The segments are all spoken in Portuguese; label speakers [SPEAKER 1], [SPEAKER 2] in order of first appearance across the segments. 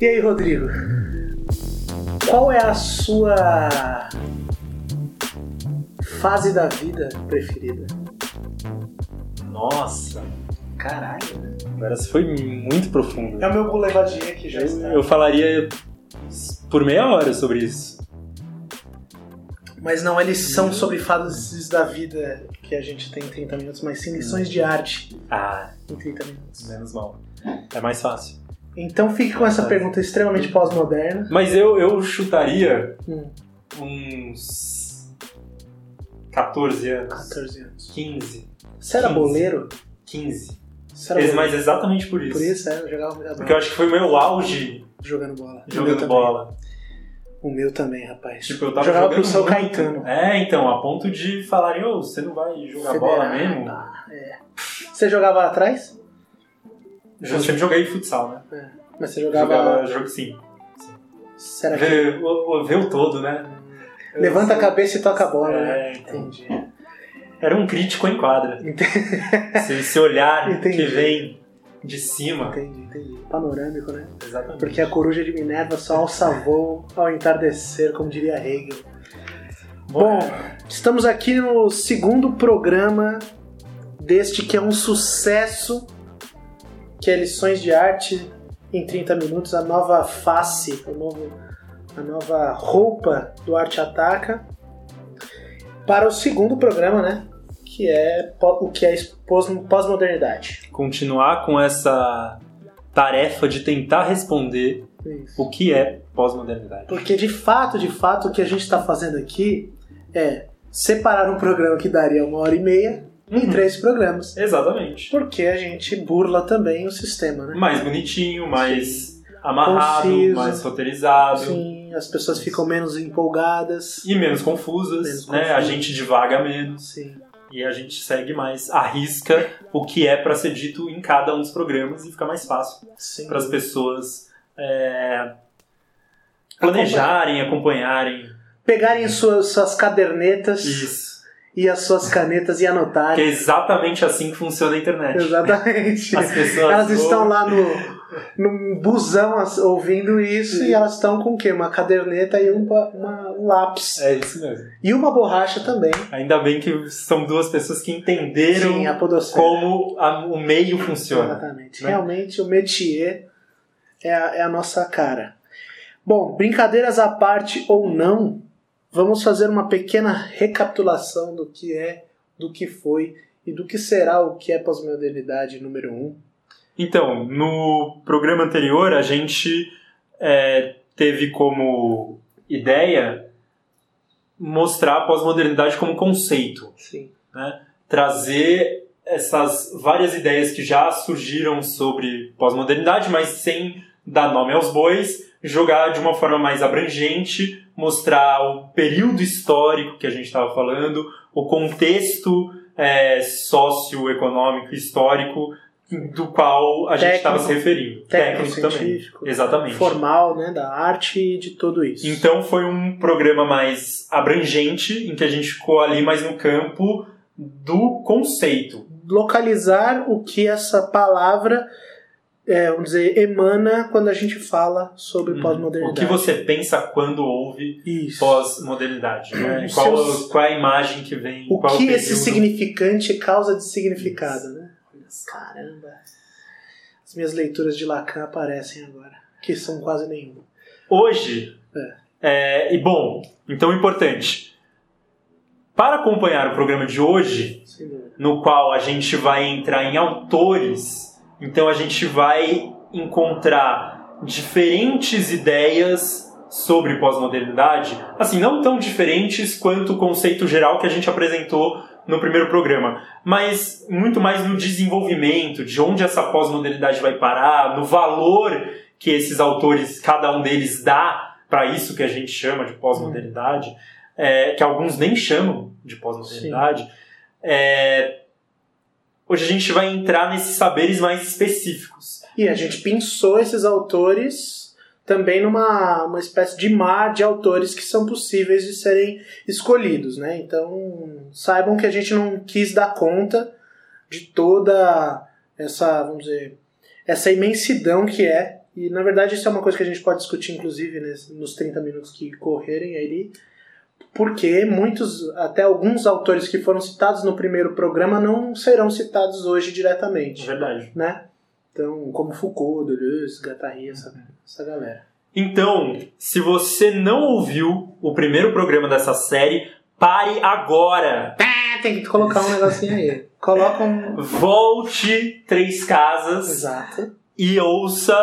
[SPEAKER 1] E aí, Rodrigo? Qual é a sua fase da vida preferida?
[SPEAKER 2] Nossa, caralho. Agora você foi muito profundo.
[SPEAKER 1] É o meu boulevardinho que já
[SPEAKER 2] Eu,
[SPEAKER 1] está.
[SPEAKER 2] eu falaria por meia hora sobre isso.
[SPEAKER 1] Mas não, eles são sobre fases da vida que a gente tem em 30 minutos, mas sim lições de arte
[SPEAKER 2] Ah,
[SPEAKER 1] em 30 minutos.
[SPEAKER 2] menos mal. É mais fácil.
[SPEAKER 1] Então fique com essa pergunta extremamente pós-moderna.
[SPEAKER 2] Mas eu, eu chutaria
[SPEAKER 1] Hum,
[SPEAKER 2] uns 14 anos.
[SPEAKER 1] 14 anos.
[SPEAKER 2] 15.
[SPEAKER 1] Você era
[SPEAKER 2] 15.
[SPEAKER 1] boleiro?
[SPEAKER 2] 15.
[SPEAKER 1] Você era
[SPEAKER 2] Mas
[SPEAKER 1] boleiro?
[SPEAKER 2] exatamente por isso.
[SPEAKER 1] Por isso, é, eu jogava muita
[SPEAKER 2] Porque eu
[SPEAKER 1] bola.
[SPEAKER 2] acho que foi o meu auge
[SPEAKER 1] Jogando bola.
[SPEAKER 2] Jogando bola.
[SPEAKER 1] O meu também, rapaz.
[SPEAKER 2] Tipo, eu tava
[SPEAKER 1] jogava
[SPEAKER 2] jogando
[SPEAKER 1] pro São
[SPEAKER 2] muito.
[SPEAKER 1] Caetano.
[SPEAKER 2] É, então, a ponto de falarem, ô, você não vai jogar bola
[SPEAKER 1] Federado,
[SPEAKER 2] mesmo?
[SPEAKER 1] tá, é. Você jogava atrás?
[SPEAKER 2] Eu sempre joguei futsal, né?
[SPEAKER 1] Mas você jogava.
[SPEAKER 2] Jogava jogo sim.
[SPEAKER 1] Será que...
[SPEAKER 2] Vê, o, vê o todo, né?
[SPEAKER 1] Levanta a cabeça e toca a bola, né?
[SPEAKER 2] É, então.
[SPEAKER 1] Entendi.
[SPEAKER 2] Era um crítico em quadra. Esse, esse olhar
[SPEAKER 1] Entendi.
[SPEAKER 2] que vem de cima.
[SPEAKER 1] Entendi, entendi. Panorâmico, né?
[SPEAKER 2] Exatamente.
[SPEAKER 1] Porque a coruja de Minerva só alça voo ao entardecer, como diria Hegel. Bom, estamos aqui no segundo programa deste que é um sucesso, que é Lições de Arte em 30 Minutos, a nova face, o novo, a nova roupa do Arte Ataca, para o segundo programa, né? Que é o que é pós- pós-modernidade.
[SPEAKER 2] continuar com essa tarefa de tentar responder
[SPEAKER 1] Isso.
[SPEAKER 2] o que é pós-modernidade.
[SPEAKER 1] Porque de fato, de fato, o que a gente está fazendo aqui é separar um programa que daria uma hora e meia em
[SPEAKER 2] Uhum.
[SPEAKER 1] três programas.
[SPEAKER 2] Exatamente.
[SPEAKER 1] Porque a gente burla também o sistema, né?
[SPEAKER 2] Mais bonitinho, mais amarrado,
[SPEAKER 1] Conciso.
[SPEAKER 2] mais roteirizado.
[SPEAKER 1] Sim, as pessoas ficam menos empolgadas.
[SPEAKER 2] E menos confusas,
[SPEAKER 1] Menos
[SPEAKER 2] né?
[SPEAKER 1] confusas.
[SPEAKER 2] A gente divaga menos
[SPEAKER 1] Sim.
[SPEAKER 2] e a gente segue mais, arrisca o que é para ser dito em cada um dos programas e fica mais fácil
[SPEAKER 1] Sim.
[SPEAKER 2] para as pessoas é, planejarem, acompanharem.
[SPEAKER 1] Pegarem suas, suas cadernetas
[SPEAKER 2] Isso.
[SPEAKER 1] E as suas canetas e
[SPEAKER 2] Que é
[SPEAKER 1] anotarem.
[SPEAKER 2] exatamente assim que funciona a internet.
[SPEAKER 1] Exatamente.
[SPEAKER 2] As pessoas
[SPEAKER 1] Elas estão lá no, no busão ouvindo isso e elas estão com o quê? Uma caderneta e um, uma- um lápis.
[SPEAKER 2] É isso mesmo.
[SPEAKER 1] E uma borracha também.
[SPEAKER 2] Ainda bem que são duas pessoas que entenderam
[SPEAKER 1] Sim, a
[SPEAKER 2] como a- o meio funciona.
[SPEAKER 1] Exatamente.
[SPEAKER 2] né?
[SPEAKER 1] Realmente o métier é a, é a nossa cara. Bom, brincadeiras à parte ou não, vamos fazer uma pequena recapitulação do que é, do que foi e do que será o que é pós-modernidade número 1. Um.
[SPEAKER 2] Então, no programa anterior, a gente é, teve como ideia mostrar a pós-modernidade como conceito.
[SPEAKER 1] Sim.
[SPEAKER 2] Trazer essas várias ideias que já surgiram sobre pós-modernidade, mas sem dar nome aos bois, jogar de uma forma mais abrangente, mostrar o período histórico que a gente estava falando, o contexto é, socioeconômico histórico do qual a gente estava se
[SPEAKER 1] Técnico.
[SPEAKER 2] referindo.
[SPEAKER 1] Técnico,
[SPEAKER 2] também.
[SPEAKER 1] científico,
[SPEAKER 2] Exatamente.
[SPEAKER 1] formal, né, da arte e de tudo isso.
[SPEAKER 2] Então foi um programa mais abrangente, em que a gente ficou ali mais no campo do conceito.
[SPEAKER 1] Localizar o que essa palavra, é, vamos dizer, emana quando a gente fala sobre
[SPEAKER 2] Hum, O
[SPEAKER 1] pós-modernidade.
[SPEAKER 2] que você pensa quando ouve
[SPEAKER 1] Isso.
[SPEAKER 2] pós-modernidade? Né?
[SPEAKER 1] Os
[SPEAKER 2] Qual,
[SPEAKER 1] seus-
[SPEAKER 2] qual é a imagem que vem?
[SPEAKER 1] O
[SPEAKER 2] é
[SPEAKER 1] que
[SPEAKER 2] período?
[SPEAKER 1] esse significante causa de significado, né? Caramba. As minhas leituras de Lacan aparecem agora, que são quase nenhuma.
[SPEAKER 2] Hoje, é, e bom, então importante, para acompanhar o programa de hoje,
[SPEAKER 1] dúvida.
[SPEAKER 2] no qual a gente vai entrar em autores, então a gente vai encontrar diferentes ideias sobre pós-modernidade, assim, não tão diferentes quanto o conceito geral que a gente apresentou no primeiro programa, mas muito mais no desenvolvimento, de onde essa pós-modernidade vai parar, no valor que esses autores, cada um deles dá para isso que a gente chama de pós-modernidade, é, que alguns nem chamam de pós-modernidade. É, hoje a gente vai entrar nesses saberes mais específicos.
[SPEAKER 1] E a gente pensou esses autores também numa uma espécie de mar de autores que são possíveis de serem escolhidos, né? Então, saibam que a gente não quis dar conta de toda essa, vamos dizer, essa imensidão que é E na verdade isso é uma coisa que a gente pode discutir, inclusive, nos 30 minutos que correrem aí, porque muitos, até alguns autores que foram citados no primeiro programa não serão citados hoje diretamente,
[SPEAKER 2] Verdade.
[SPEAKER 1] né? Então, como Foucault, Deleuze, Guattari, essa, essa galera.
[SPEAKER 2] Então, se você não ouviu o primeiro programa dessa série, pare agora.
[SPEAKER 1] Tem que colocar um negocinho aí. Coloca um...
[SPEAKER 2] Volte três casas
[SPEAKER 1] Exato.
[SPEAKER 2] e ouça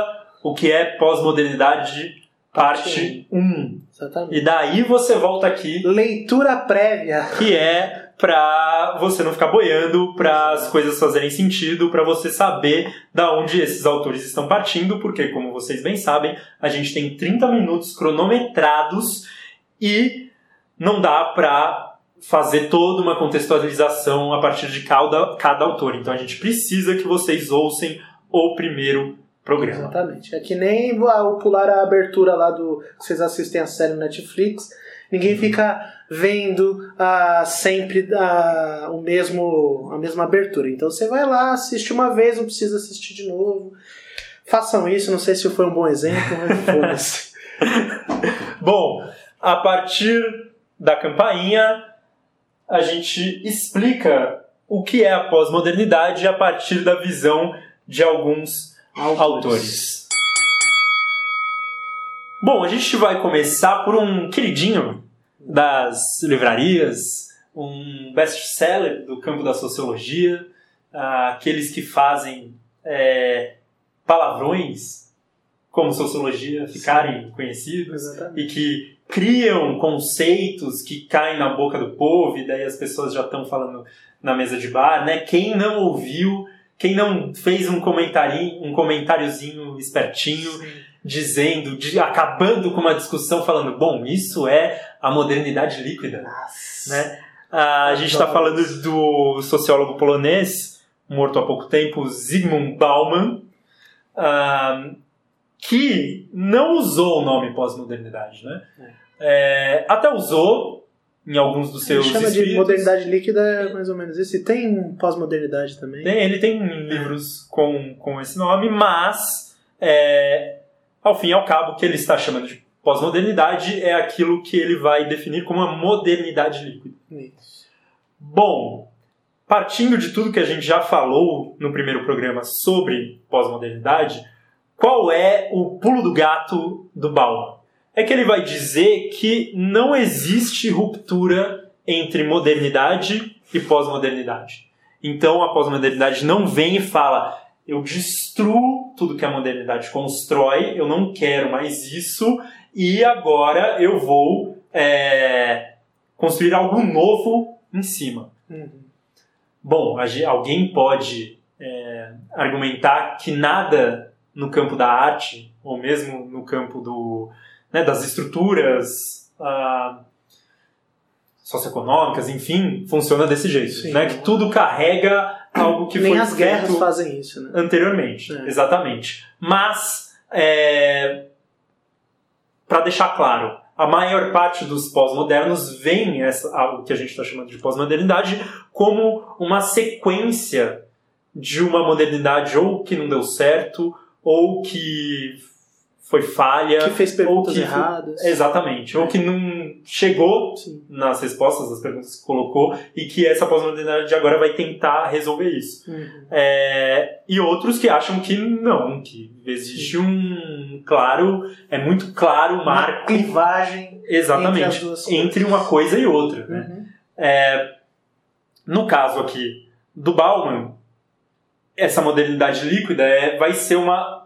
[SPEAKER 2] o que é pós-modernidade, parte 1.
[SPEAKER 1] Exatamente.
[SPEAKER 2] E daí você volta aqui,
[SPEAKER 1] Leitura prévia.
[SPEAKER 2] que é pra você não ficar boiando, para as coisas fazerem sentido, para você saber da onde esses autores estão partindo, porque, como vocês bem sabem, a gente tem 30 minutos cronometrados e não dá pra fazer toda uma contextualização a partir de cada, cada autor. Então a gente precisa que vocês ouçam o primeiro programa.
[SPEAKER 1] Exatamente. É que nem o pular a abertura lá do. que Vocês assistem a série no Netflix. Ninguém fica vendo ah, sempre ah, o mesmo, a mesma abertura. Então você vai lá, assiste uma vez, não precisa assistir de novo. Façam isso, não sei se foi um bom exemplo, mas foda-se.
[SPEAKER 2] Bom, a partir da campainha, a gente explica o que é a pós-modernidade a partir da visão de alguns autores. Bom, a gente vai começar por um queridinho das livrarias, um best-seller do campo da sociologia, aqueles que fazem é, palavrões como sociologia ficarem conhecidos
[SPEAKER 1] Exatamente.
[SPEAKER 2] e que criam conceitos que caem na boca do povo e daí as pessoas já estão falando na mesa de bar, né? Quem não ouviu, quem não fez um comentarinho, um comentáriozinho espertinho dizendo, de- acabando com uma discussão falando, bom, isso é a modernidade líquida,
[SPEAKER 1] Nossa.
[SPEAKER 2] né? Ah, a gente está falando do sociólogo polonês, morto há pouco tempo, Zygmunt Bauman, ah, que não usou o nome pós-modernidade, né? É, até usou em alguns dos
[SPEAKER 1] Ele
[SPEAKER 2] seus
[SPEAKER 1] chama de
[SPEAKER 2] escritos.
[SPEAKER 1] modernidade líquida, é mais ou menos isso. E tem pós-modernidade também.
[SPEAKER 2] Tem- ele tem livros com, com esse nome, mas é, ao fim e ao cabo o que ele está chamando de pós-modernidade é aquilo que ele vai definir como a modernidade líquida.
[SPEAKER 1] Isso.
[SPEAKER 2] Bom, partindo de tudo que a gente já falou no primeiro programa sobre pós-modernidade, qual é o pulo do gato do Bauman? É que ele vai dizer que não existe ruptura entre modernidade e pós-modernidade. Então a pós-modernidade não vem e fala: eu destruo tudo que a modernidade constrói, eu não quero mais isso, e agora eu vou é, construir algo novo em cima.
[SPEAKER 1] Uhum.
[SPEAKER 2] Bom, alguém pode é, argumentar que nada no campo da arte, ou mesmo no campo do, né, das estruturas ah, socioeconômicas, enfim, funciona desse jeito.
[SPEAKER 1] Sim.
[SPEAKER 2] né? Que tudo carrega algo que
[SPEAKER 1] Nem
[SPEAKER 2] foi
[SPEAKER 1] as guerras fazem isso, né?
[SPEAKER 2] anteriormente.
[SPEAKER 1] É.
[SPEAKER 2] Exatamente. Mas, é, para deixar claro, a maior parte dos pós-modernos essa, o que a gente está chamando de pós-modernidade como uma sequência de uma modernidade ou que não deu certo, ou que foi falha.
[SPEAKER 1] Que fez perguntas
[SPEAKER 2] que-
[SPEAKER 1] erradas.
[SPEAKER 2] Exatamente. Ou que não chegou
[SPEAKER 1] Sim.
[SPEAKER 2] nas respostas das perguntas que colocou e que essa pós-modernidade de agora vai tentar resolver isso.
[SPEAKER 1] Uhum.
[SPEAKER 2] É, e outros que acham que não, que existe um claro, é muito claro o
[SPEAKER 1] Uma
[SPEAKER 2] marco
[SPEAKER 1] clivagem
[SPEAKER 2] exatamente
[SPEAKER 1] entre
[SPEAKER 2] entre uma coisa e outra. né?
[SPEAKER 1] Uhum.
[SPEAKER 2] No caso aqui do Bauman, essa modernidade líquida é, vai ser uma,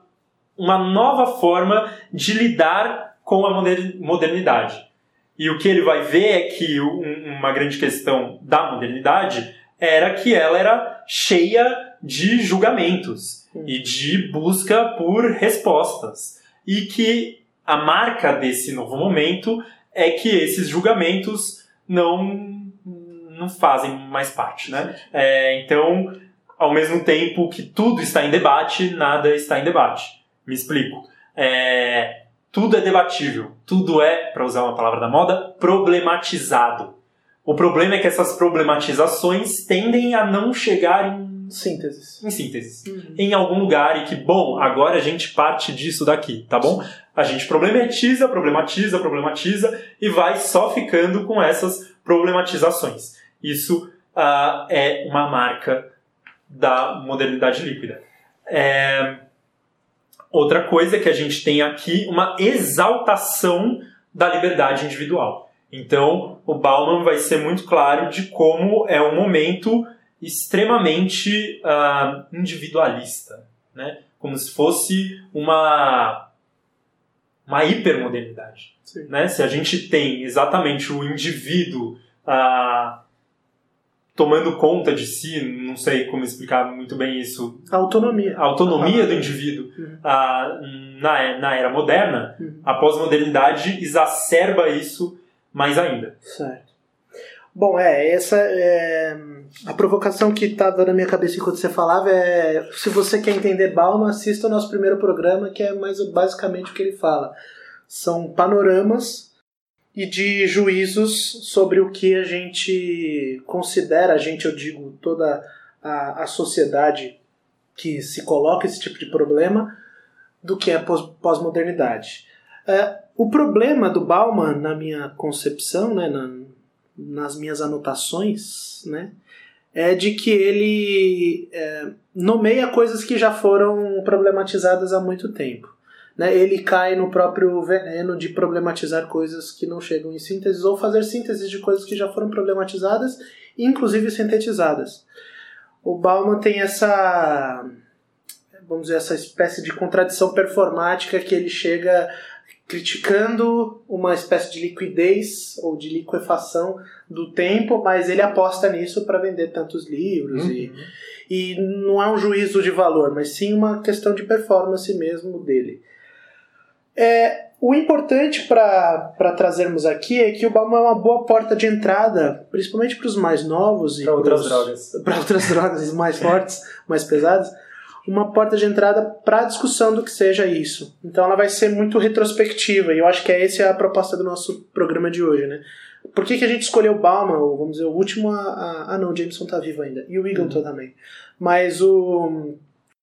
[SPEAKER 2] uma nova forma de lidar com a moder- modernidade. E o que ele vai ver é que um- uma grande questão da modernidade era que ela era cheia de julgamentos e de busca por respostas. E que a marca desse novo momento é que esses julgamentos não, não fazem mais parte, né? É, então, ao mesmo tempo que tudo está em debate, nada está em debate. Me explico. É, tudo é debatível. Tudo é, para usar uma palavra da moda, problematizado. O problema é que essas problematizações tendem a não chegar em
[SPEAKER 1] Sínteses.
[SPEAKER 2] Em síntese.
[SPEAKER 1] Uhum.
[SPEAKER 2] Em algum lugar e que, bom, agora a gente parte disso daqui, tá bom? A gente problematiza, problematiza, problematiza e vai só ficando com essas problematizações. Isso ah, é uma marca da modernidade líquida. É, Outra coisa é que a gente tem aqui uma exaltação da liberdade individual. Então, o Bauman vai ser muito claro de como é um momento extremamente ah, individualista, né? como se fosse uma, uma hipermodernidade. Né? Se a gente tem exatamente o indivíduo ah, tomando conta de si, não sei como explicar muito bem isso,
[SPEAKER 1] Autonomia.
[SPEAKER 2] a autonomia
[SPEAKER 1] Ah,
[SPEAKER 2] do indivíduo
[SPEAKER 1] Uhum.
[SPEAKER 2] ah, na, na era moderna,
[SPEAKER 1] Uhum.
[SPEAKER 2] a pós-modernidade exacerba isso mais ainda.
[SPEAKER 1] Certo. Bom, é, essa é. A provocação que estava na minha cabeça enquanto você falava é: se você quer entender Bauman, assista o nosso primeiro programa, que é mais basicamente o que ele fala. São panoramas e de juízos sobre o que a gente considera, a gente, eu digo, toda a, a sociedade que se coloca esse tipo de problema, do que é pós- pós-modernidade. É, o problema do Bauman, na minha concepção, né, na- nas minhas anotações, né, é de que ele é, nomeia coisas que já foram problematizadas há muito tempo. Né? Ele cai no próprio veneno de problematizar coisas que não chegam em síntese ou fazer síntese de coisas que já foram problematizadas, inclusive sintetizadas. O Bauman tem essa vamos dizer essa espécie de contradição performática que ele chega criticando uma espécie de liquidez ou de liquefação do tempo, mas ele aposta nisso para vender tantos livros e, e não é um juízo de valor, mas sim uma questão de performance mesmo dele. É, o importante para trazermos aqui é que o Bauman é uma boa porta de entrada, principalmente para os mais novos e
[SPEAKER 2] Para outras drogas.
[SPEAKER 1] para outras drogas mais fortes, mais pesadas, uma porta de entrada para a discussão do que seja isso. Então ela vai ser muito retrospectiva, e eu acho que é essa a proposta do nosso programa de hoje, né? Por que, que a gente escolheu Bauman, ou vamos dizer, o último a, a- Ah, não, o Jameson tá vivo ainda, e o Eagleton também. Mas o,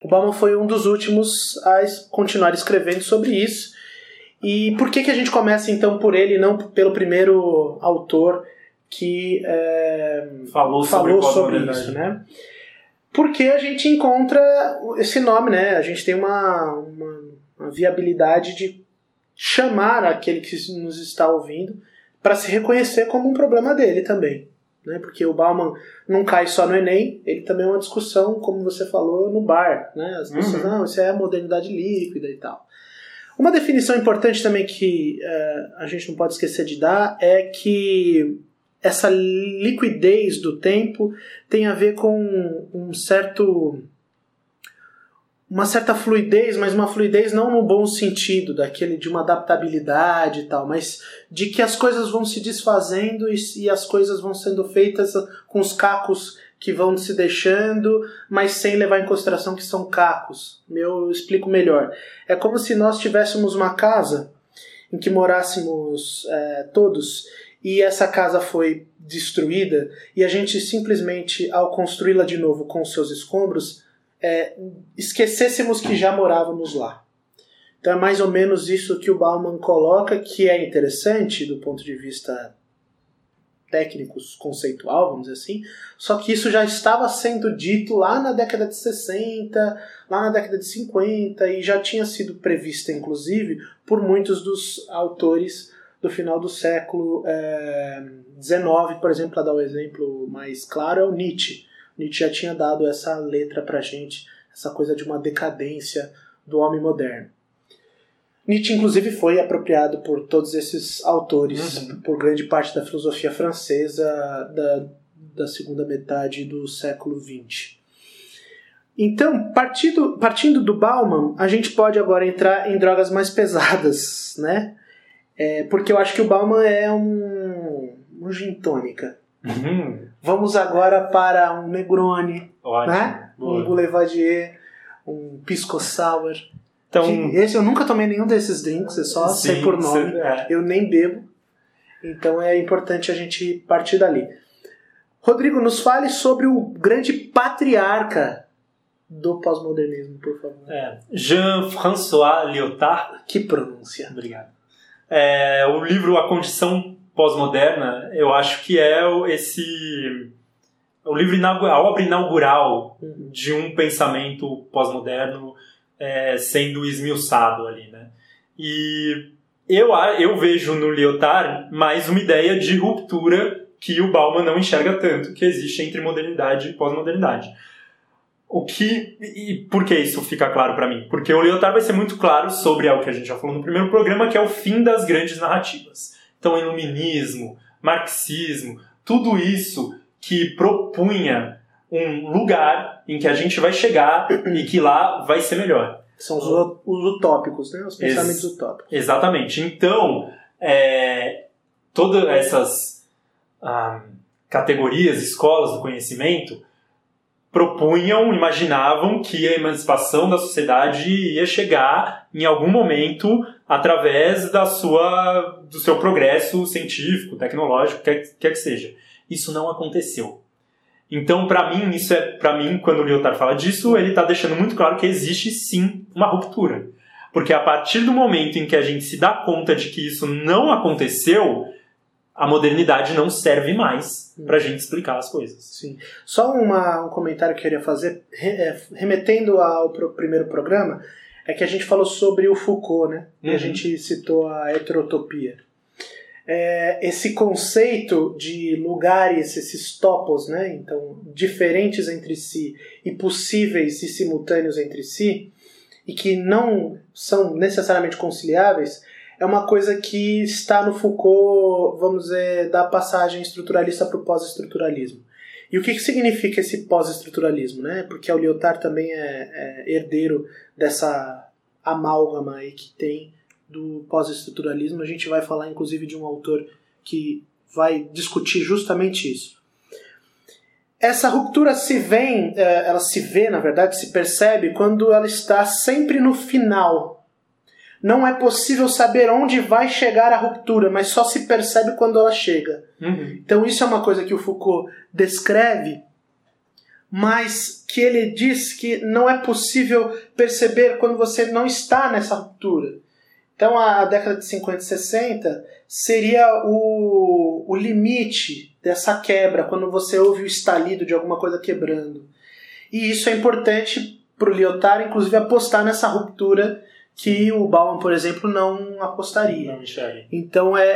[SPEAKER 1] o Bauman foi um dos últimos a continuar escrevendo sobre isso. E por que, que a gente começa então por ele e não pelo primeiro autor que é,
[SPEAKER 2] Falou, sobre
[SPEAKER 1] falou sobre isso, né? Porque a gente encontra esse nome, né? A gente tem uma, uma, uma viabilidade de chamar aquele que nos está ouvindo para se reconhecer como um problema dele também. Né? Porque o Bauman não cai só no Enem, ele também é uma discussão, como você falou, no bar. Né? As pessoas,
[SPEAKER 2] Uhum.
[SPEAKER 1] não, isso é a modernidade líquida e tal. Uma definição importante também que eh, a gente não pode esquecer de dar é que essa liquidez do tempo tem a ver com um certo uma certa fluidez, mas uma fluidez não no bom sentido, daquele de uma adaptabilidade e tal, mas de que as coisas vão se desfazendo e, e as coisas vão sendo feitas com os cacos que vão se deixando, mas sem levar em consideração que são cacos. Eu explico melhor. É como se nós tivéssemos uma casa em que morássemos é, todos e essa casa foi destruída e a gente simplesmente, ao construí-la de novo com seus escombros, é, esquecêssemos que já morávamos lá. Então é mais ou menos isso que o Bauman coloca, que é interessante do ponto de vista técnico, conceitual, vamos dizer assim, só que isso já estava sendo dito lá na década de 60, lá na década de 50 e já tinha sido prevista, inclusive, por muitos dos autores do final do século XIX, por exemplo, para dar o um exemplo mais claro, é o Nietzsche. Nietzsche já tinha dado essa letra pra gente, essa coisa de uma decadência do homem moderno. Nietzsche, inclusive, foi apropriado por todos esses autores,
[SPEAKER 2] Uhum.
[SPEAKER 1] por grande parte da filosofia francesa da, da segunda metade do século XX. Então, partindo, partindo do Bauman, a gente pode agora entrar em drogas mais pesadas, né? É, porque eu acho que o Bauman é um, um gin tônica.
[SPEAKER 2] Uhum.
[SPEAKER 1] Vamos agora para um Negroni,
[SPEAKER 2] Ótimo.
[SPEAKER 1] né? Um
[SPEAKER 2] Boa.
[SPEAKER 1] Boulevard, um Pisco Sour.
[SPEAKER 2] Então,
[SPEAKER 1] esse eu nunca tomei nenhum desses drinks, eu só sei
[SPEAKER 2] sim,
[SPEAKER 1] por nome.
[SPEAKER 2] cê- é.
[SPEAKER 1] Eu nem bebo. Então é importante a gente partir dali. Rodrigo, nos fale sobre o grande patriarca do pós-modernismo, por favor.
[SPEAKER 2] É, Jean-François Lyotard.
[SPEAKER 1] Que pronúncia.
[SPEAKER 2] Obrigado. É, o livro A Condição Pós-Moderna, eu acho que é esse o livro a obra inaugural
[SPEAKER 1] Uhum.
[SPEAKER 2] de um pensamento pós-moderno é, sendo esmiuçado ali, né? E eu, eu vejo no Lyotard mais uma ideia de ruptura que o Bauman não enxerga tanto, que existe entre modernidade e pós-modernidade. O que e por que isso fica claro para mim? Porque o Lyotard vai ser muito claro sobre algo que a gente já falou no primeiro programa, que é o fim das grandes narrativas. Então, iluminismo, marxismo, tudo isso que propunha um lugar em que a gente vai chegar e que lá vai ser melhor.
[SPEAKER 1] São os, os utópicos, né? Os pensamentos
[SPEAKER 2] Ex-
[SPEAKER 1] utópicos.
[SPEAKER 2] Exatamente. Então, é, todas essas ah, categorias, escolas do conhecimento propunham, imaginavam que a emancipação da sociedade ia chegar em algum momento através da sua, do seu progresso científico, tecnológico, quer, quer que seja. Isso não aconteceu. Então, para mim, isso é para mim quando o Lyotard fala disso, ele está deixando muito claro que existe sim uma ruptura. Porque a partir do momento em que a gente se dá conta de que isso não aconteceu, a modernidade não serve mais para a gente explicar as coisas.
[SPEAKER 1] Sim. Só uma- um comentário que eu queria fazer, é, remetendo ao pro- primeiro programa, é que a gente falou sobre o Foucault, né? E a
[SPEAKER 2] Uhum.
[SPEAKER 1] gente citou a heterotopia. É, esse conceito de lugares, esses topos, né? Então, diferentes entre si e possíveis e simultâneos entre si, e que não são necessariamente conciliáveis, é uma coisa que está no Foucault, vamos dizer, da passagem estruturalista para o pós-estruturalismo. E o que, que significa esse pós-estruturalismo? Né? Porque o Lyotard também é, é herdeiro dessa amálgama aí que tem do pós-estruturalismo. A gente vai falar, inclusive, de um autor que vai discutir justamente isso. Essa ruptura se vem, eh, ela se vê, na verdade, se percebe quando ela está sempre no final. Não é possível saber onde vai chegar a ruptura, mas só se percebe quando ela chega.
[SPEAKER 2] Uhum.
[SPEAKER 1] Então isso é uma coisa que o Foucault descreve, mas que ele diz que não é possível perceber quando você não está nessa ruptura. Então a década de 50 e 60 seria o, o limite dessa quebra, quando você ouve o estalido de alguma coisa quebrando. E isso é importante para o Lyotard, inclusive, apostar nessa ruptura que o Bauman, por exemplo, não apostaria.
[SPEAKER 2] Não.
[SPEAKER 1] Então, é,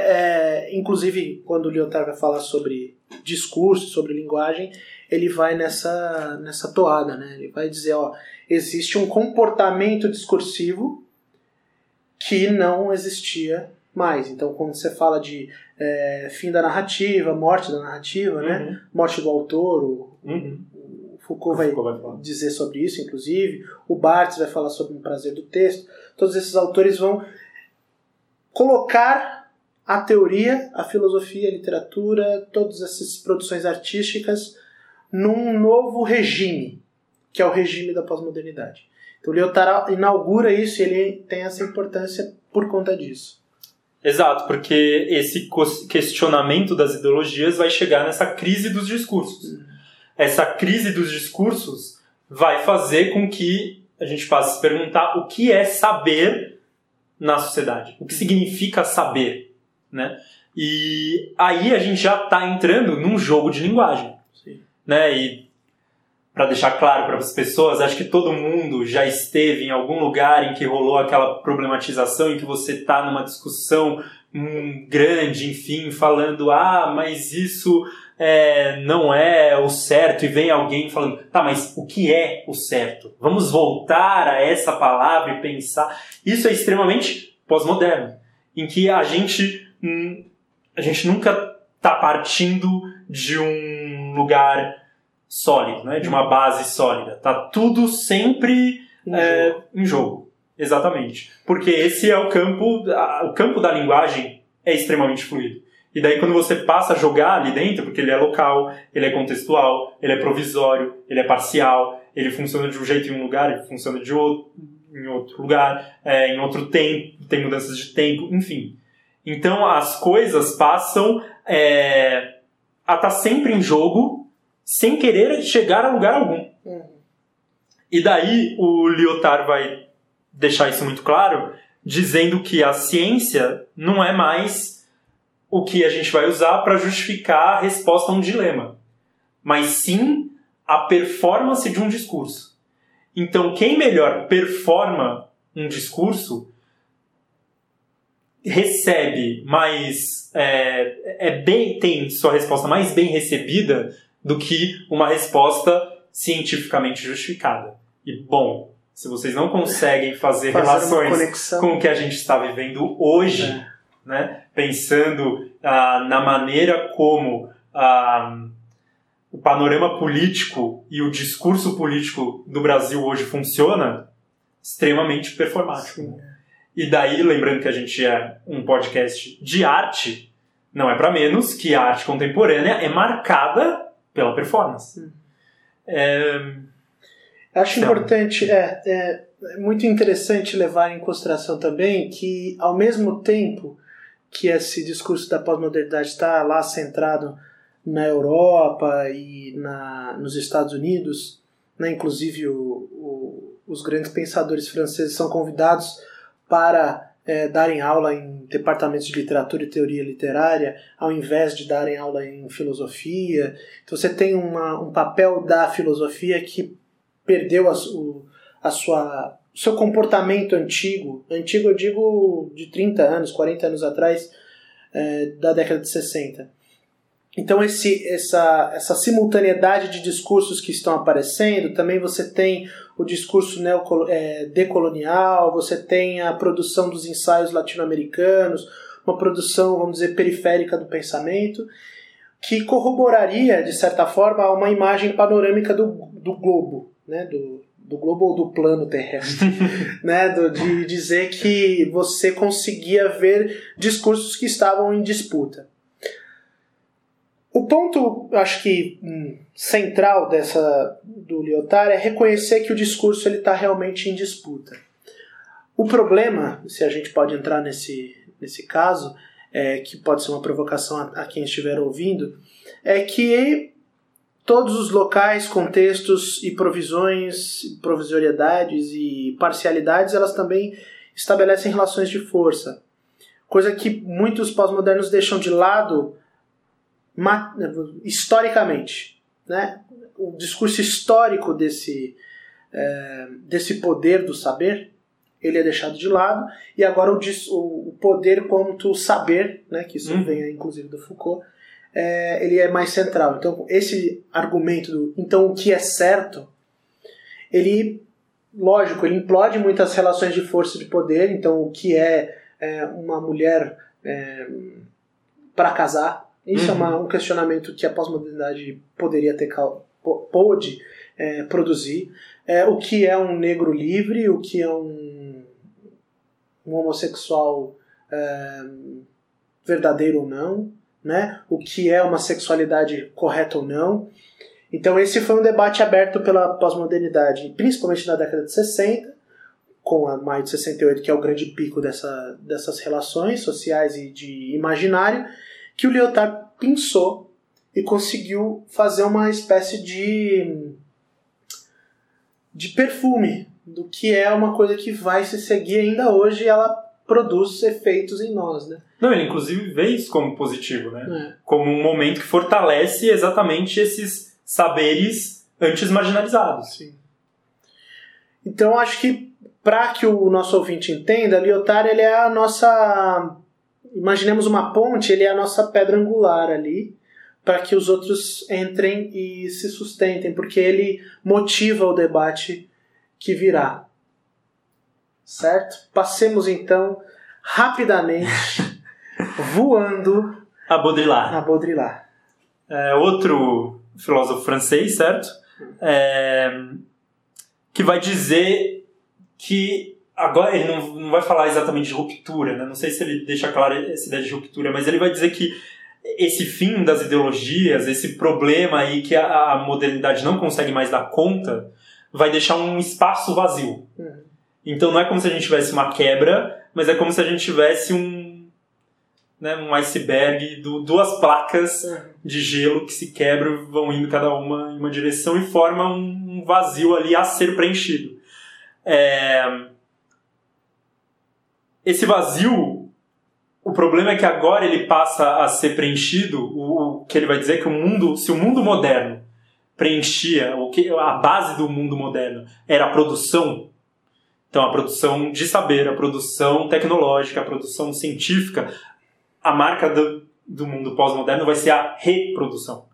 [SPEAKER 1] é- inclusive, quando o Lyotard vai falar sobre discurso, sobre linguagem, ele vai nessa, nessa toada, né? Ele vai dizer, ó, existe um comportamento discursivo que não existia mais. Então, quando você fala de é, fim da narrativa, morte da narrativa, né? Morte do autor, o,
[SPEAKER 2] Uhum.
[SPEAKER 1] o Foucault vai
[SPEAKER 2] Foucault vai
[SPEAKER 1] dizer sobre isso, inclusive. O Barthes vai falar sobre o prazer do texto. Todos esses autores vão colocar a teoria, a filosofia, a literatura, todas essas produções artísticas num novo regime, que é o regime da pós-modernidade. Então, o Lyotard inaugura isso e ele tem essa importância por conta disso.
[SPEAKER 2] Exato, porque esse questionamento das ideologias vai chegar nessa crise dos discursos. Essa crise dos discursos vai fazer com que a gente passe a se perguntar o que é saber na sociedade, o que significa saber, né? E aí a gente já está entrando num jogo de linguagem,
[SPEAKER 1] Sim.
[SPEAKER 2] né? E para deixar claro para as pessoas, acho que todo mundo já esteve em algum lugar em que rolou aquela problematização em que você está numa discussão hum, grande, enfim, falando ah, mas isso é, não é o certo e vem alguém falando tá, mas o que é o certo? Vamos voltar a essa palavra e pensar. Isso é extremamente pós-moderno, em que a gente hum, a gente nunca está partindo de um lugar sólido, né? de uma base sólida. Tá tudo sempre
[SPEAKER 1] Em
[SPEAKER 2] é,
[SPEAKER 1] jogo.
[SPEAKER 2] em jogo. Exatamente. Porque esse é o campo, a- o campo da linguagem é extremamente fluido. E daí quando você passa a jogar ali dentro, porque ele é local, ele é contextual, ele é provisório, ele é parcial, ele funciona de um jeito em um lugar, ele funciona de outro em outro lugar, é, em outro tempo, tem mudanças de tempo, enfim. Então as coisas passam é, a estar sempre em jogo sem querer chegar a lugar algum.
[SPEAKER 1] Uhum.
[SPEAKER 2] E daí o Lyotard vai deixar isso muito claro, dizendo que a ciência não é mais o que a gente vai usar para justificar a resposta a um dilema, mas sim a performance de um discurso. Então, quem melhor performa um discurso recebe mais é, é bem tem sua resposta mais bem recebida do que uma resposta cientificamente justificada. E bom, se vocês não conseguem fazer,
[SPEAKER 1] Fazer
[SPEAKER 2] relações com o que a gente está vivendo hoje,
[SPEAKER 1] É.
[SPEAKER 2] né, pensando ah, na maneira como ah, o panorama político e o discurso político do Brasil hoje funciona, extremamente performático.
[SPEAKER 1] Sim.
[SPEAKER 2] E daí, lembrando que a gente é um podcast de arte, não é para menos que a arte contemporânea é marcada pela performance. É,
[SPEAKER 1] Acho
[SPEAKER 2] Então.
[SPEAKER 1] importante, é, é, é muito interessante levar em consideração também que, ao mesmo tempo que esse discurso da pós-modernidade está lá centrado na Europa e na, nos Estados Unidos, né, inclusive o, o, os grandes pensadores franceses são convidados para é, darem aula em departamentos de literatura e teoria literária, ao invés de darem aula em filosofia. Então você tem uma, um papel da filosofia que perdeu a, su- a sua o seu comportamento antigo, antigo eu digo de 30 anos, 40 anos atrás, é, da década de 60. Então esse, essa, essa simultaneidade de discursos que estão aparecendo, também você tem o discurso neocolo- é, decolonial, você tem a produção dos ensaios latino-americanos, uma produção, vamos dizer, periférica do pensamento, que corroboraria, de certa forma, uma imagem panorâmica do, do globo, né? do, do globo ou do plano terrestre, né? do, de dizer que você conseguia ver discursos que estavam em disputa. O ponto, acho que hum, central dessa do Lyotard é reconhecer que o discurso ele está realmente em disputa. O problema, se a gente pode entrar nesse, nesse caso, é, que pode ser uma provocação a, a quem estiver ouvindo, é que todos os locais, contextos e provisões, provisoriedades e parcialidades, elas também estabelecem relações de força. Coisa que muitos pós-modernos deixam de lado historicamente. Né? O discurso histórico desse, é, desse poder do saber ele é deixado de lado e agora o, o poder quanto saber, né, que isso
[SPEAKER 2] Uhum.
[SPEAKER 1] vem inclusive do Foucault, é, ele é mais central. Então esse argumento do então o que é certo, ele lógico, ele implode muitas relações de força e de poder. Então o que é, é, uma mulher para casar, isso é
[SPEAKER 2] Uhum.
[SPEAKER 1] uma- um questionamento que a pós-modernidade poderia ter pôde é, produzir. É, o que é um negro livre, o que é um, um homossexual é, verdadeiro ou não, né? o que é uma sexualidade correta ou não. Então esse foi um debate aberto pela pós-modernidade, principalmente na década de 60, com a maio de 68, que é o grande pico dessa, dessas relações sociais e de imaginário, que o Lyotard pensou e conseguiu fazer uma espécie de de perfume do que é uma coisa que vai se seguir ainda hoje e ela produz efeitos em nós, né?
[SPEAKER 2] Não, ele inclusive vê isso como positivo, né?
[SPEAKER 1] É.
[SPEAKER 2] Como um momento que fortalece exatamente esses saberes antes marginalizados.
[SPEAKER 1] Sim. Então acho que para que o nosso ouvinte entenda, Lyotard ele é a nossa, imaginemos uma ponte, ele é a nossa pedra angular ali para que os outros entrem e se sustentem, porque ele motiva o debate que virá. Certo? Passemos então rapidamente voando
[SPEAKER 2] A Baudrillard.
[SPEAKER 1] a Baudrillard.
[SPEAKER 2] é outro filósofo francês, certo? É, que vai dizer que agora ele não, não vai falar exatamente de ruptura, né? Não sei se ele deixa clara essa ideia de ruptura, mas ele vai dizer que esse fim das ideologias, esse problema aí que a, a modernidade não consegue mais dar conta, vai deixar um espaço vazio.
[SPEAKER 1] Uhum.
[SPEAKER 2] Então não é como se a gente tivesse uma quebra, mas é como se a gente tivesse um né, um iceberg, do, duas placas
[SPEAKER 1] Uhum.
[SPEAKER 2] de gelo que se quebram, vão indo cada uma em uma direção e formam um um vazio ali a ser preenchido. É, Esse vazio, o problema é que agora ele passa a ser preenchido, o, o que ele vai dizer é que o mundo, se o mundo moderno preenchia, o que a base do mundo moderno era a produção, então a produção de saber, a produção tecnológica, a produção científica, a marca do, do mundo pós-moderno vai ser a reprodução.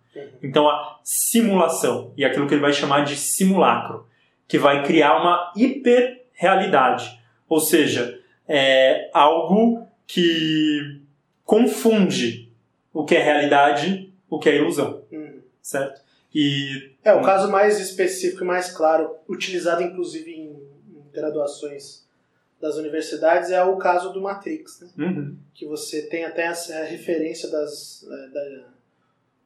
[SPEAKER 2] Então a simulação, e aquilo que ele vai chamar de simulacro, que vai criar uma hiperrealidade, ou seja, é algo que confunde o que é realidade, o que é ilusão,
[SPEAKER 1] Uhum.
[SPEAKER 2] certo? E
[SPEAKER 1] É, o caso mais específico e mais claro, utilizado inclusive em, em graduações das universidades, é o caso do Matrix, né?
[SPEAKER 2] uhum,
[SPEAKER 1] que você tem até essa referência das, eh, da-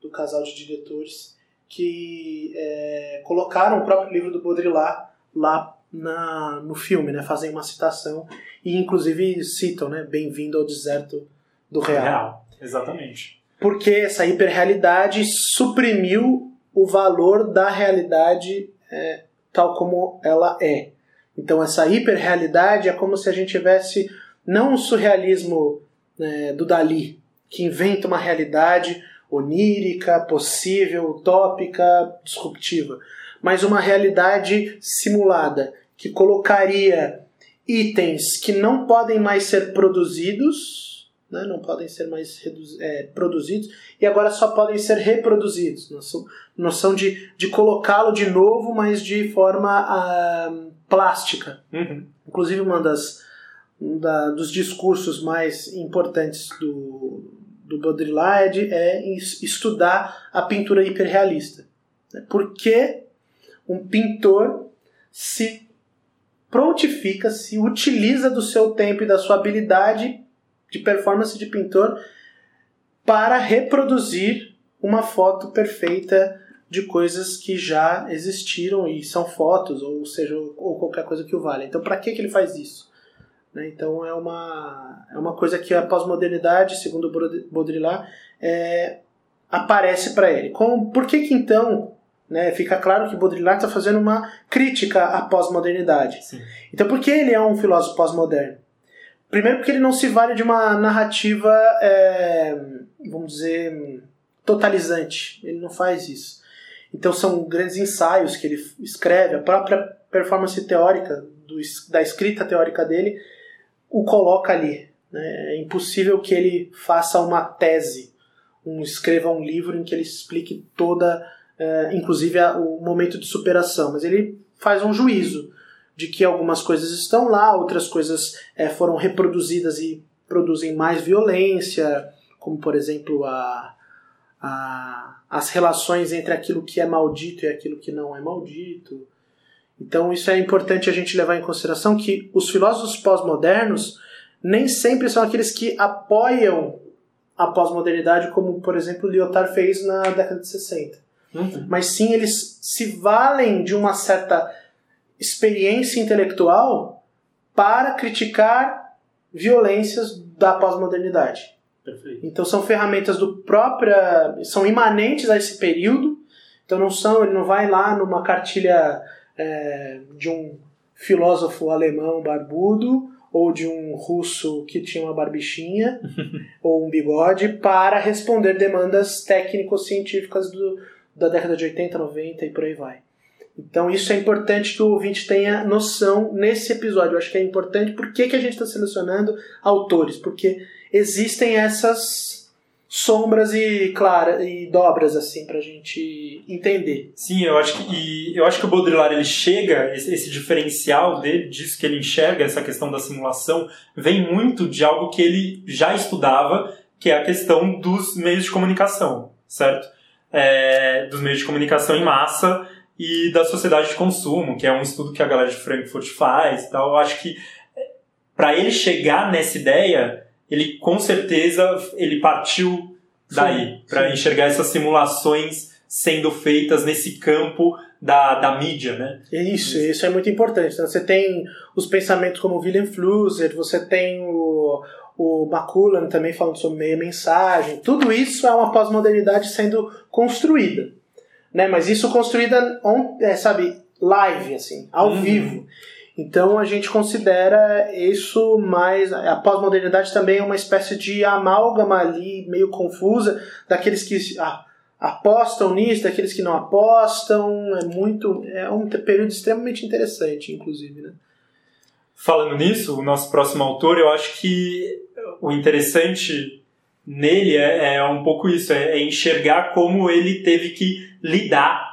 [SPEAKER 1] do casal de diretores que eh, colocaram o próprio livro do Baudrillard lá na, no filme, né? fazem uma citação e inclusive citam, né? Bem-vindo ao deserto do real.
[SPEAKER 2] real, exatamente.
[SPEAKER 1] Porque essa hiperrealidade suprimiu o valor da realidade eh, tal como ela é. Então essa hiperrealidade é como se a gente tivesse não o surrealismo eh, do Dali, que inventa uma realidade onírica, possível, utópica, disruptiva, mas uma realidade simulada que colocaria itens que não podem mais ser produzidos, né, não podem ser mais eh, produzidos e agora só podem ser reproduzidos. Noção, noção de, de colocá-lo de novo, mas de forma ah, plástica.
[SPEAKER 2] Uhum,
[SPEAKER 1] Inclusive, uma das um da, dos discursos mais importantes do, do Baudrillard é es- estudar a pintura hiperrealista. né? Por que um pintor se prontifica, se utiliza do seu tempo e da sua habilidade de performance de pintor para reproduzir uma foto perfeita de coisas que já existiram e são fotos, ou seja, ou qualquer coisa que o valha. Então, para que, que ele faz isso? Né? Então, é uma, é uma coisa que a pós-modernidade, segundo Baudrillard, é, aparece para ele. Com, por que, que então né, fica claro que Baudrillard está fazendo uma crítica à pós-modernidade? Então, por que ele é um filósofo pós-moderno? Primeiro, porque ele não se vale de uma narrativa, é, vamos dizer, totalizante. Ele não faz isso. Então, são grandes ensaios que ele escreve, a própria performance teórica do da escrita teórica dele o coloca ali. né? É impossível que ele faça uma tese, um, escreva um livro em que ele explique toda, é, inclusive a- o momento de superação, mas ele faz um juízo de que algumas coisas estão lá, outras coisas é, foram reproduzidas e produzem mais violência, como por exemplo a, a, as relações entre aquilo que é maldito e aquilo que não é maldito. Então isso é importante a gente levar em consideração que os filósofos pós-modernos nem sempre são aqueles que apoiam a pós-modernidade, como por exemplo Lyotard fez na década de 60
[SPEAKER 2] Uhum.
[SPEAKER 1] mas sim eles se valem de uma certa experiência intelectual para criticar violências da pós-modernidade. Então são ferramentas do própria, são imanentes a esse período. Então não são, ele não vai lá numa cartilha é, de um filósofo alemão barbudo ou de um russo que tinha uma barbichinha ou um bigode para responder demandas técnico-científicas do, da década de 80, 90 e por aí vai. Então isso é importante que o ouvinte tenha noção nesse episódio. Eu acho que é importante. Por que, a gente está selecionando autores? Porque existem essas sombras e clara e dobras assim pra gente entender.
[SPEAKER 2] Sim, eu acho que eu acho que o Baudrillard ele chega esse, esse diferencial dele disso que ele enxerga essa questão da simulação vem muito de algo que ele já estudava, que é a questão dos meios de comunicação, certo? É, dos meios de comunicação em massa e da sociedade de consumo, que é um estudo que a galera de Frankfurt faz, e tal. Eu acho que para ele chegar nessa ideia, ele com certeza ele partiu daí para enxergar essas simulações sendo feitas nesse campo da, da mídia, né?
[SPEAKER 1] Isso, isso é muito importante. Então, você tem os pensamentos como William Flusser, você tem o, o McCullen também falando sobre meia mensagem. Tudo isso é uma pós-modernidade sendo construída. Né? Mas isso construída, on, é, sabe, live, assim, ao uhum. vivo. Então a gente considera isso mais. A pós-modernidade também é uma espécie de amálgama ali, meio confusa, daqueles que ah, apostam nisso, daqueles que não apostam. É muito. É um período extremamente interessante, inclusive. Né?
[SPEAKER 2] Falando nisso, o nosso próximo autor, eu acho que o interessante nele é, é um pouco isso: é, é enxergar como ele teve que lidar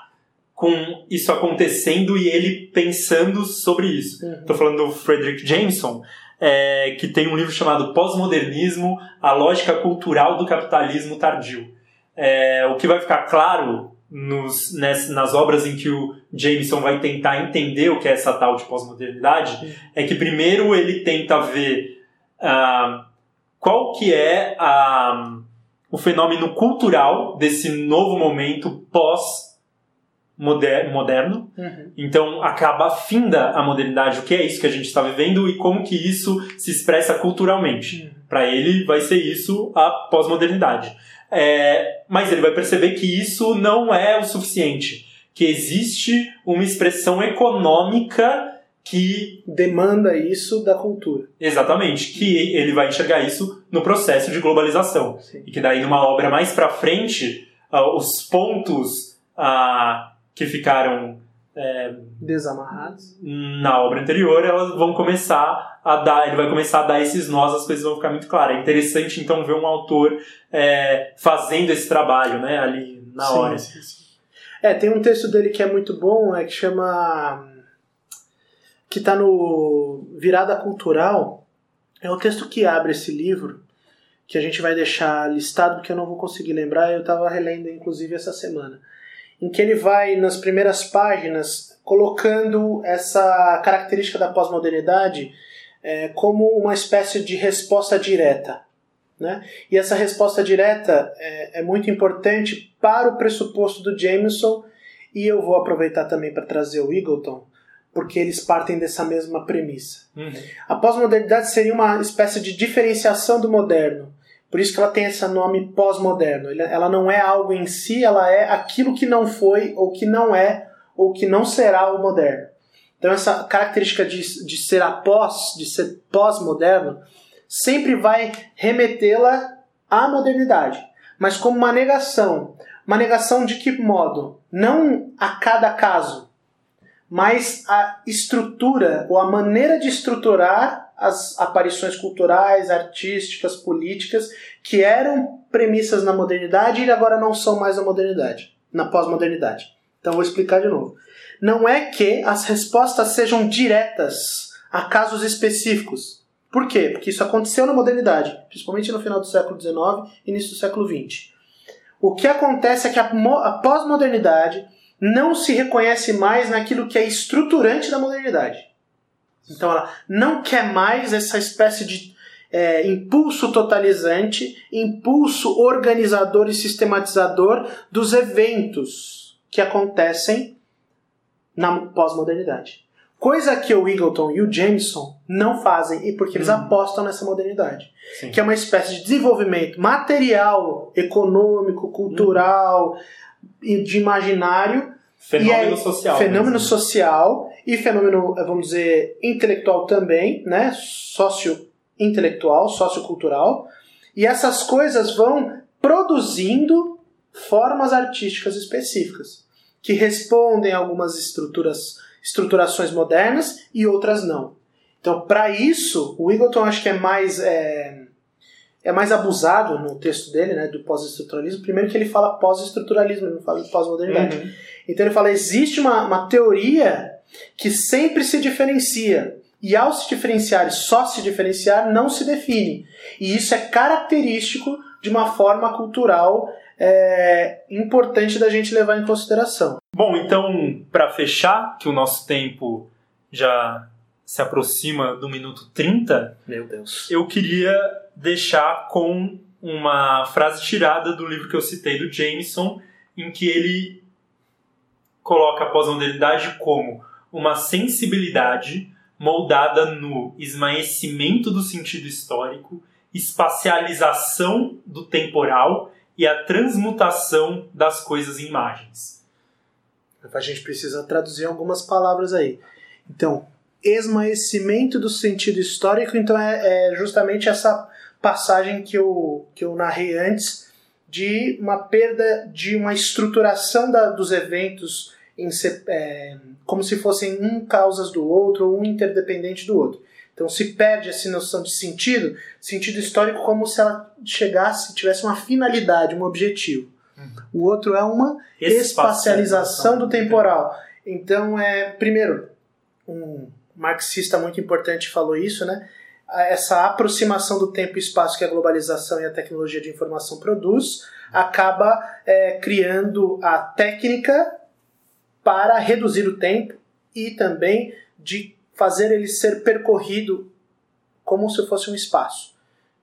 [SPEAKER 2] com isso acontecendo e ele pensando sobre isso. Estou uhum. falando do Frederick Jameson, é, que tem um livro chamado Pós-Modernismo, a lógica cultural do capitalismo tardio. É, o que vai ficar claro nos, nas, nas, obras em que o Jameson vai tentar entender o que é essa tal de pós-modernidade, é que primeiro ele tenta ver uh, qual que é a, o fenômeno cultural desse novo momento pós moderno. Uhum. Então acaba finda a modernidade, o que é isso que a gente está vivendo e como que isso se expressa culturalmente. Uhum. Para ele vai ser isso a pós-modernidade. É, mas ele vai perceber que isso não é o suficiente, que existe uma expressão econômica que
[SPEAKER 1] demanda isso da cultura.
[SPEAKER 2] Exatamente, que ele vai enxergar isso no processo de globalização Sim. e que daí numa obra mais para frente uh, os pontos uh, que ficaram é,
[SPEAKER 1] desamarrados
[SPEAKER 2] na obra anterior, elas vão começar a dar, ele vai começar a dar esses nós, as coisas vão ficar muito claras. É interessante então ver um autor é, fazendo esse trabalho, né, ali na sim, hora. Sim, sim.
[SPEAKER 1] É, tem um texto dele que é muito bom, é que chama que está no Virada Cultural. É o texto que abre esse livro, que a gente vai deixar listado porque eu não vou conseguir lembrar, eu estava relendo inclusive essa semana em que ele vai nas primeiras páginas colocando essa característica da pós-modernidade é, como uma espécie de resposta direta. Né? E essa resposta direta é, é muito importante para o pressuposto do Jameson, e eu vou aproveitar também para trazer o Eagleton, porque eles partem dessa mesma premissa. Uhum. A pós-modernidade seria uma espécie de diferenciação do moderno, por isso que ela tem esse nome pós-moderno. Ela não é algo em si, ela é aquilo que não foi, ou que não é, ou que não será o moderno. Então essa característica de, de ser após, de ser pós-moderno, sempre vai remetê-la à modernidade, mas como uma negação. Uma negação de que modo? Não a cada caso, mas a estrutura ou a maneira de estruturar as aparições culturais, artísticas, políticas, que eram premissas na modernidade e agora não são mais na modernidade, na pós-modernidade. Então vou explicar de novo. Não é que as respostas sejam diretas a casos específicos. Por quê? Porque isso aconteceu na modernidade, principalmente no final do século XIX e início do século XX. O que acontece é que a pós-modernidade não se reconhece mais naquilo que é estruturante da modernidade. Então ela não quer mais essa espécie de é, impulso totalizante, impulso organizador e sistematizador dos eventos que acontecem na pós-modernidade. Coisa que o Eagleton e o Jameson não fazem, e porque eles uhum. apostam nessa modernidade. Sim. Que é uma espécie de desenvolvimento material, econômico, cultural, uhum. de imaginário.
[SPEAKER 2] Fenômeno social.
[SPEAKER 1] Fenômeno mesmo. social e fenômeno, eh, vamos dizer, intelectual também, né? Sócio-intelectual, sociocultural. E essas coisas vão produzindo formas artísticas específicas, que respondem a algumas estruturas, estruturações modernas e outras não. Então, para isso, o Eagleton acho que é mais é, é mais abusado no texto dele, né, do pós-estruturalismo. Primeiro que ele fala pós-estruturalismo, ele não fala pós-modernidade. Uhum. Então ele fala existe uma, uma teoria que sempre se diferencia. E ao se diferenciar e só se diferenciar, não se define. E isso é característico de uma forma cultural é, importante da gente levar em consideração.
[SPEAKER 2] Bom, então, para fechar, que o nosso tempo já se aproxima do minuto 30,
[SPEAKER 1] Meu Deus.
[SPEAKER 2] eu queria deixar com uma frase tirada do livro que eu citei do Jameson, em que ele coloca a pós-modernidade como uma sensibilidade moldada no esmaecimento do sentido histórico espacialização do temporal e a transmutação das coisas em imagens.
[SPEAKER 1] A gente precisa traduzir algumas palavras aí. Então, esmaecimento do sentido histórico, então é, é justamente essa passagem que eu, que eu narrei antes de uma perda de uma estruturação da, dos eventos em, é, como se fossem um causas do outro ou um interdependente do outro. Então se perde essa noção de sentido, sentido histórico como se ela chegasse, tivesse uma finalidade, um objetivo. Uhum. O outro é uma espacialização do temporal. Então é, primeiro, um marxista muito importante falou isso, né? essa aproximação do tempo e espaço que a globalização e a tecnologia de informação produz acaba é, criando a técnica para reduzir o tempo e também de fazer ele ser percorrido como se fosse um espaço.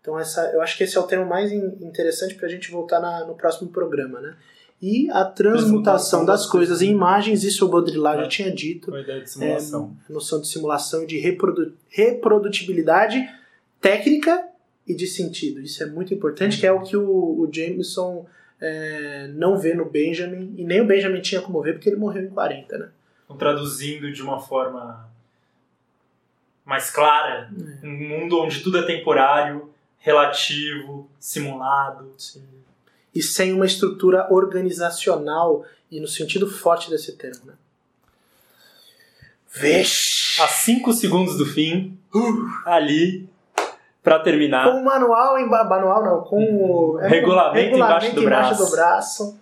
[SPEAKER 1] Então essa, eu acho que esse é o termo mais interessante para a gente voltar na, no próximo programa, né? E a transmutação das coisas em imagens, isso o Baudrillard é. já tinha dito.
[SPEAKER 2] A ideia de simulação.
[SPEAKER 1] É, noção de simulação e de reprodu reprodutibilidade técnica e de sentido. Isso é muito importante, que é o que o, o Jameson é, não vê no Benjamin, e nem o Benjamin tinha como ver, porque ele morreu em 40, né?
[SPEAKER 2] Então, traduzindo de uma forma mais clara, é. um mundo onde tudo é temporário, relativo, simulado.
[SPEAKER 1] Sim e sem uma estrutura organizacional e no sentido forte desse termo. Né?
[SPEAKER 2] Vixe! A 5 segundos do fim, uh, ali, para terminar.
[SPEAKER 1] Com o manual em manual não, com o
[SPEAKER 2] é, regulamento, regulamento, embaixo do
[SPEAKER 1] embaixo
[SPEAKER 2] braço.
[SPEAKER 1] Do braço.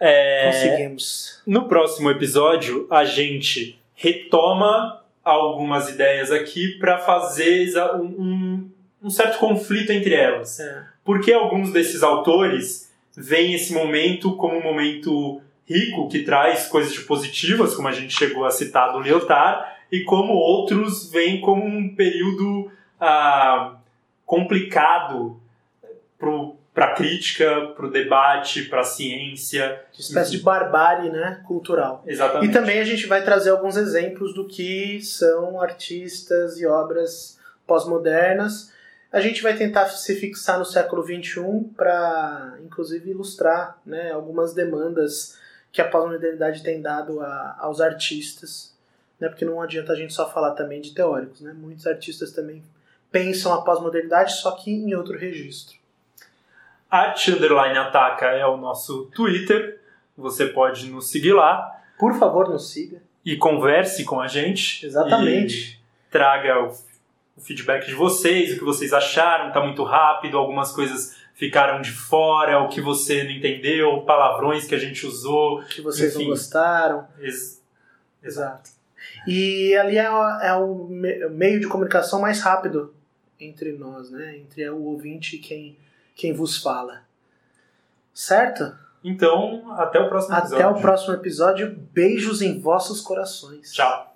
[SPEAKER 2] É,
[SPEAKER 1] Conseguimos.
[SPEAKER 2] No próximo episódio, a gente retoma algumas ideias aqui para fazer um, um, certo conflito entre elas.
[SPEAKER 1] É
[SPEAKER 2] porque alguns desses autores veem esse momento como um momento rico, que traz coisas positivas, como a gente chegou a citar do Lyotard, e como outros veem como um período ah, complicado para a crítica, para o debate, para a ciência.
[SPEAKER 1] Uma espécie de barbárie né, cultural.
[SPEAKER 2] Exatamente.
[SPEAKER 1] E também a gente vai trazer alguns exemplos do que são artistas e obras pós-modernas a gente vai tentar se fixar no século XXI para, inclusive, ilustrar né, algumas demandas que a pós-modernidade tem dado a, aos artistas, né, porque não adianta a gente só falar também de teóricos. Né? Muitos artistas também pensam a pós-modernidade, só que em outro registro.
[SPEAKER 2] Arte Underline Ataca é o nosso Twitter, você pode nos seguir lá.
[SPEAKER 1] Por favor, nos siga.
[SPEAKER 2] E converse com a gente.
[SPEAKER 1] Exatamente.
[SPEAKER 2] traga o o feedback de vocês, o que vocês acharam, tá muito rápido, algumas coisas ficaram de fora, o que você não entendeu, palavrões que a gente usou.
[SPEAKER 1] Que vocês enfim. não gostaram.
[SPEAKER 2] Ex
[SPEAKER 1] Exato. E ali é, é o meio de comunicação mais rápido entre nós, né? Entre o ouvinte e quem, quem vos fala. Certo?
[SPEAKER 2] Então, até o próximo episódio.
[SPEAKER 1] Até o próximo episódio. Beijos em vossos corações.
[SPEAKER 2] Tchau.